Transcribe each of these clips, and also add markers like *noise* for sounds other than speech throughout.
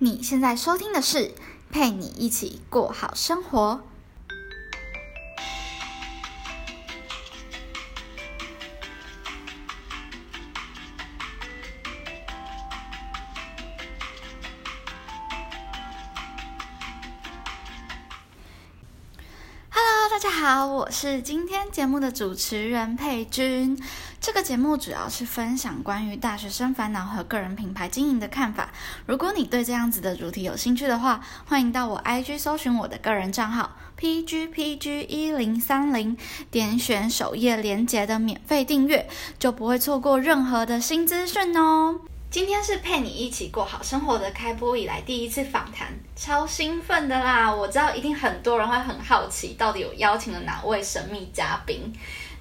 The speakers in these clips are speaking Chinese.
你现在收听的是陪你一起过好生活。好，我是今天节目的主持人佩君。这个节目主要是分享关于大学生烦恼和个人品牌经营的看法。如果你对这样子的主题有兴趣的话，欢迎到我 IG 搜寻我的个人账号 PGPG 一零三零，点选首页连结的免费订阅，就不会错过任何的新资讯哦。今天是陪你一起过好生活的开播以来第一次访谈，超兴奋的啦！我知道一定很多人会很好奇，到底有邀请了哪位神秘嘉宾。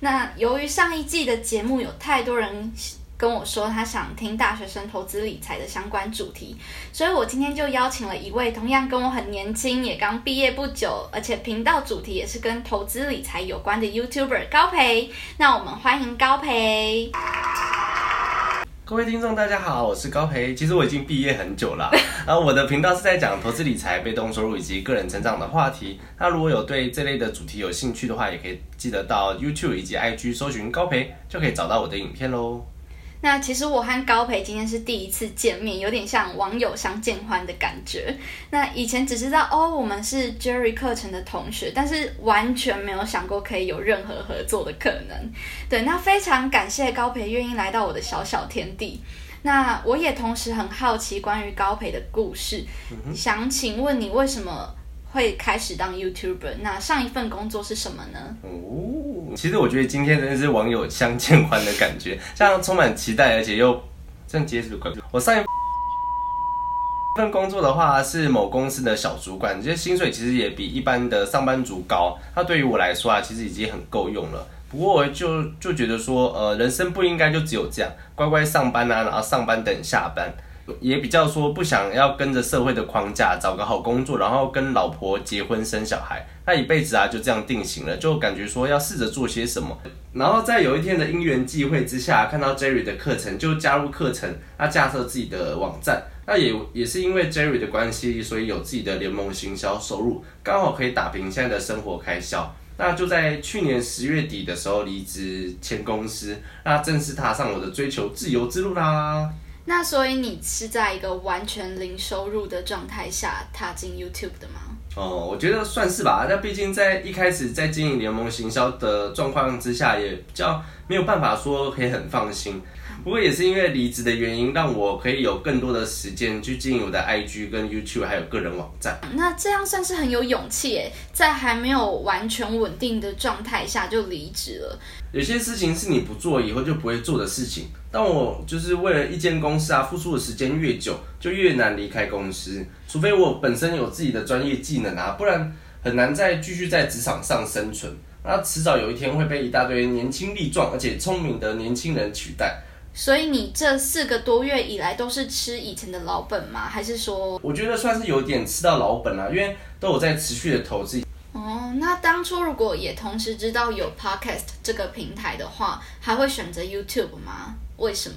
那由于上一季的节目有太多人跟我说他想听大学生投资理财的相关主题，所以我今天就邀请了一位同样跟我很年轻，也刚毕业不久，而且频道主题也是跟投资理财有关的 YouTuber 高培。那我们欢迎高培。各位听众，大家好，我是高培。其实我已经毕业很久了，然 *laughs* 后我的频道是在讲投资理财、被动收入以及个人成长的话题。那如果有对这类的主题有兴趣的话，也可以记得到 YouTube 以及 IG 搜寻高培，就可以找到我的影片喽。那其实我和高培今天是第一次见面，有点像网友相见欢的感觉。那以前只知道哦，我们是 Jerry 课程的同学，但是完全没有想过可以有任何合作的可能。对，那非常感谢高培愿意来到我的小小天地。那我也同时很好奇关于高培的故事，想请问你为什么？会开始当 YouTuber，那上一份工作是什么呢？哦，其实我觉得今天真的是网友相见欢的感觉，像充满期待，而且又这样结束快。我上一份工作的话是某公司的小主管，这些薪水其实也比一般的上班族高。那对于我来说啊，其实已经很够用了。不过我就就觉得说，呃，人生不应该就只有这样，乖乖上班啊，然后上班等下班。也比较说不想要跟着社会的框架找个好工作，然后跟老婆结婚生小孩，那一辈子啊就这样定型了，就感觉说要试着做些什么。然后在有一天的因缘际会之下，看到 Jerry 的课程，就加入课程，那架设自己的网站。那也也是因为 Jerry 的关系，所以有自己的联盟行销收入，刚好可以打平现在的生活开销。那就在去年十月底的时候离职前公司，那正式踏上我的追求自由之路啦。那所以你是在一个完全零收入的状态下踏进 YouTube 的吗？哦，我觉得算是吧。那毕竟在一开始在经营联盟行销的状况之下，也比较没有办法说可以很放心。不过也是因为离职的原因，让我可以有更多的时间去经营我的 IG 跟 YouTube，还有个人网站。那这样算是很有勇气诶，在还没有完全稳定的状态下就离职了。有些事情是你不做以后就不会做的事情。但我就是为了一间公司啊，付出的时间越久，就越难离开公司。除非我本身有自己的专业技能啊，不然很难再继续在职场上生存。那迟早有一天会被一大堆年轻力壮而且聪明的年轻人取代。所以你这四个多月以来都是吃以前的老本吗？还是说？我觉得算是有点吃到老本了，因为都有在持续的投资。哦，那当初如果也同时知道有 Podcast 这个平台的话，还会选择 YouTube 吗？为什么？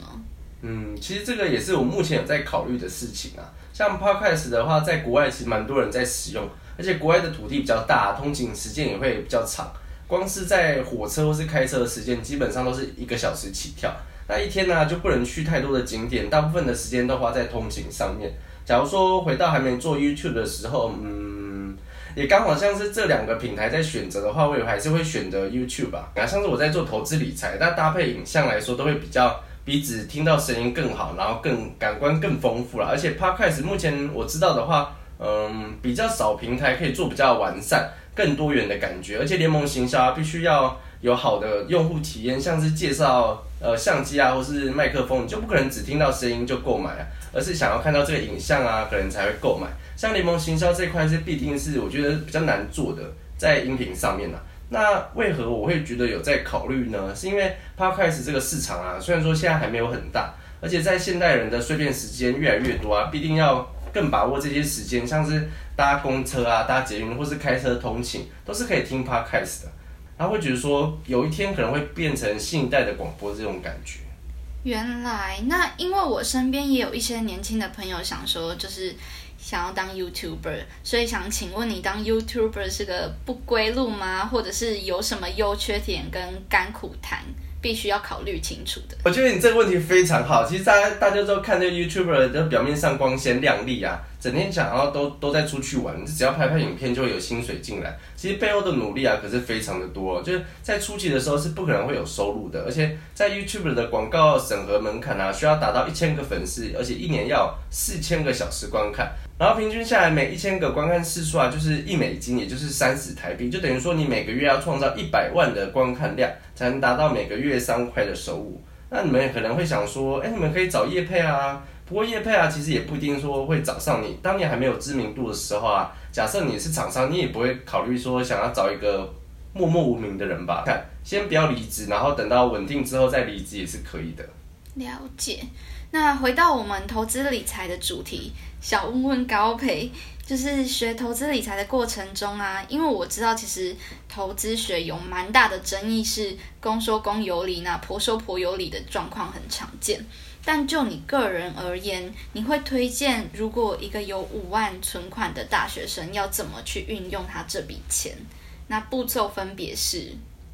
嗯，其实这个也是我目前有在考虑的事情啊。像 Podcast 的话，在国外其实蛮多人在使用，而且国外的土地比较大，通勤时间也会比较长。光是在火车或是开车的时间，基本上都是一个小时起跳。那一天呢，就不能去太多的景点，大部分的时间都花在通勤上面。假如说回到还没做 YouTube 的时候，嗯，也刚好像是这两个平台在选择的话，我也还是会选择 YouTube 吧。啊，像是我在做投资理财，那搭配影像来说，都会比较比只听到声音更好，然后更感官更丰富了。而且 Podcast 目前我知道的话，嗯，比较少平台可以做比较完善、更多元的感觉，而且联盟行销必须要。有好的用户体验，像是介绍呃相机啊，或是麦克风，你就不可能只听到声音就购买啊，而是想要看到这个影像啊，可能才会购买。像联盟行销这块是必定是我觉得比较难做的，在音频上面呢。那为何我会觉得有在考虑呢？是因为 Podcast 这个市场啊，虽然说现在还没有很大，而且在现代人的碎片时间越来越多啊，必定要更把握这些时间，像是搭公车啊、搭捷运或是开车通勤，都是可以听 Podcast 的。他会觉得说，有一天可能会变成新一代的广播这种感觉。原来，那因为我身边也有一些年轻的朋友想说，就是想要当 YouTuber，所以想请问你，当 YouTuber 是个不归路吗？或者是有什么优缺点跟甘苦谈，必须要考虑清楚的？我觉得你这个问题非常好。其实大家大家都看这 YouTuber 的表面上光鲜亮丽啊，整天想要都都在出去玩，只要拍拍影片就会有薪水进来。其实背后的努力啊，可是非常的多。就是在初期的时候是不可能会有收入的，而且在 YouTube 的广告审核门槛啊，需要达到一千个粉丝，而且一年要四千个小时观看。然后平均下来每一千个观看次数啊，就是一美金，也就是三十台币，就等于说你每个月要创造一百万的观看量，才能达到每个月三块的收入。那你们可能会想说，哎，你们可以找叶配啊。不过叶配啊，其实也不一定说会找上你。当你还没有知名度的时候啊，假设你是厂商，你也不会考虑说想要找一个默默无名的人吧？看，先不要离职，然后等到稳定之后再离职也是可以的。了解。那回到我们投资理财的主题，小问问高培，就是学投资理财的过程中啊，因为我知道其实投资学有蛮大的争议，是公说公有理，那婆说婆有理的状况很常见。但就你个人而言，你会推荐如果一个有五万存款的大学生要怎么去运用他这笔钱？那步骤分别是：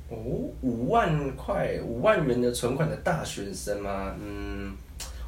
哦，五万块、五万元的存款的大学生吗？嗯。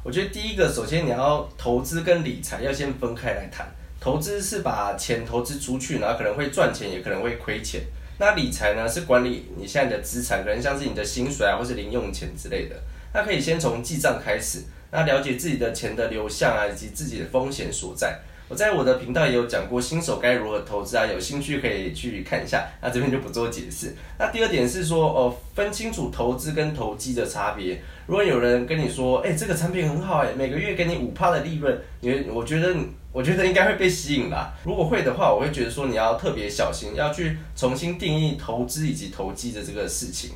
我觉得第一个，首先你要投资跟理财要先分开来谈。投资是把钱投资出去，然后可能会赚钱，也可能会亏钱。那理财呢，是管理你现在的资产，可能像是你的薪水啊，或是零用钱之类的。那可以先从记账开始，那了解自己的钱的流向啊，以及自己的风险所在。我在我的频道也有讲过新手该如何投资啊，有兴趣可以去看一下。那这边就不做解释。那第二点是说，哦，分清楚投资跟投机的差别。如果有人跟你说，哎，这个产品很好，哎，每个月给你五趴的利润，你，我觉得，我觉得应该会被吸引吧。如果会的话，我会觉得说你要特别小心，要去重新定义投资以及投机的这个事情。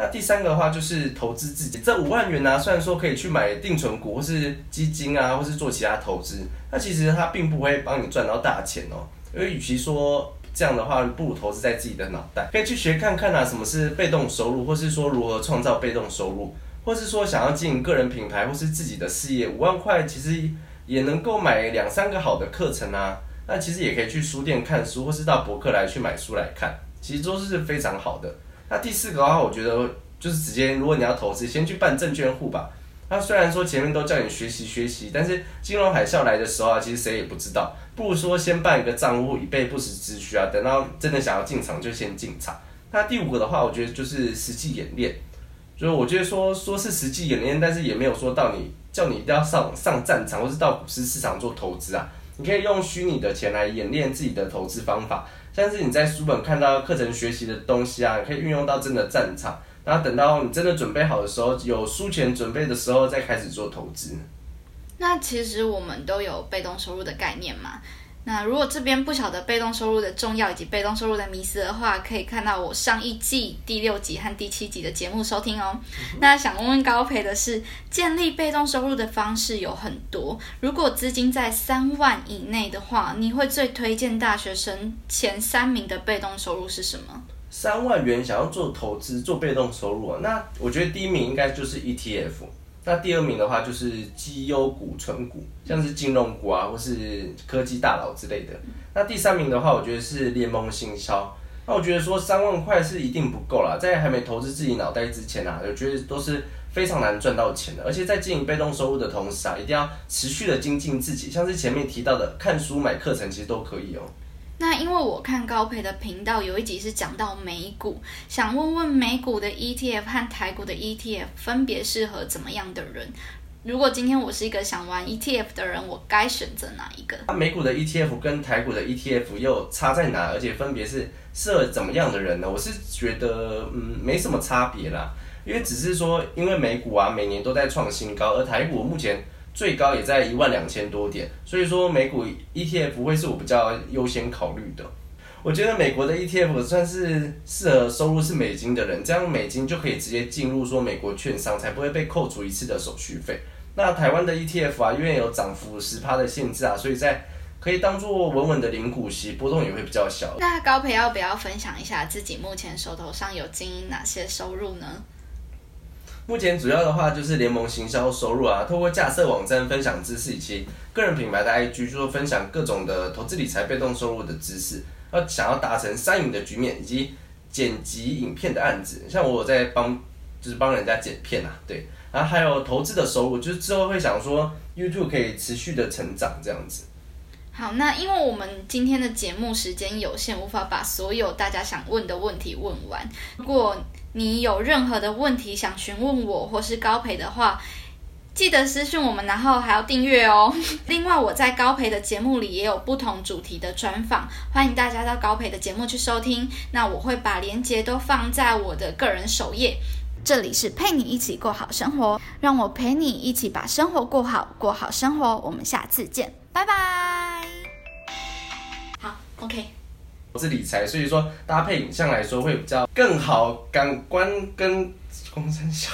那第三个的话就是投资自己，这五万元呢，虽然说可以去买定存股或是基金啊，或是做其他投资，那其实它并不会帮你赚到大钱哦。因为与其说这样的话，不如投资在自己的脑袋，可以去学看看啊，什么是被动收入，或是说如何创造被动收入，或是说想要经营个人品牌或是自己的事业，五万块其实也能够买两三个好的课程啊。那其实也可以去书店看书，或是到博客来去买书来看，其实都是非常好的。那第四个的话，我觉得就是直接，如果你要投资，先去办证券户吧。那虽然说前面都叫你学习学习，但是金融海啸来的时候啊，其实谁也不知道。不如说先办一个账户，以备不时之需啊。等到真的想要进场，就先进场。那第五个的话，我觉得就是实际演练。就是我觉得说说是实际演练，但是也没有说到你叫你一定要上上战场，或是到股市市场做投资啊。你可以用虚拟的钱来演练自己的投资方法。像是你在书本看到课程学习的东西啊，可以运用到真的战场，然后等到你真的准备好的时候，有输钱准备的时候，再开始做投资。那其实我们都有被动收入的概念嘛。那如果这边不晓得被动收入的重要以及被动收入的迷思的话，可以看到我上一季第六集和第七集的节目收听哦。那想问问高培的是，建立被动收入的方式有很多。如果资金在三万以内的话，你会最推荐大学生前三名的被动收入是什么？三万元想要做投资做被动收入啊？那我觉得第一名应该就是 ETF。那第二名的话就是绩优股、纯股，像是金融股啊，或是科技大佬之类的。那第三名的话，我觉得是联盟新销。那我觉得说三万块是一定不够啦，在还没投资自己脑袋之前啊，我觉得都是非常难赚到钱的。而且在经营被动收入的同时啊，一定要持续的精进自己，像是前面提到的看书、买课程，其实都可以哦。那因为我看高培的频道有一集是讲到美股，想问问美股的 ETF 和台股的 ETF 分别适合怎么样的人？如果今天我是一个想玩 ETF 的人，我该选择哪一个？那美股的 ETF 跟台股的 ETF 又差在哪？而且分别是适合怎么样的人呢？我是觉得嗯没什么差别啦，因为只是说因为美股啊每年都在创新高，而台股目前。最高也在一万两千多点，所以说美股 ETF 会是我比较优先考虑的。我觉得美国的 ETF 算是适合收入是美金的人，这样美金就可以直接进入说美国券商，才不会被扣除一次的手续费。那台湾的 ETF 啊，因为有涨幅十趴的限制啊，所以在可以当做稳稳的零股息，波动也会比较小。那高培要不要分享一下自己目前手头上有经营哪些收入呢？目前主要的话就是联盟行销收入啊，透过架设网站分享知识，以及个人品牌的 IG，就是分享各种的投资理财被动收入的知识。要想要达成三赢的局面，以及剪辑影片的案子，像我在帮，就是帮人家剪片啊，对。然后还有投资的收入，就是之后会想说 YouTube 可以持续的成长这样子。好，那因为我们今天的节目时间有限，无法把所有大家想问的问题问完。如果你有任何的问题想询问我或是高培的话，记得私讯我们，然后还要订阅哦。*laughs* 另外，我在高培的节目里也有不同主题的专访，欢迎大家到高培的节目去收听。那我会把链接都放在我的个人首页。这里是陪你一起过好生活，让我陪你一起把生活过好，过好生活。我们下次见，拜拜。好，OK。投资理财，所以说搭配影像来说会比较更好，感官跟光生小。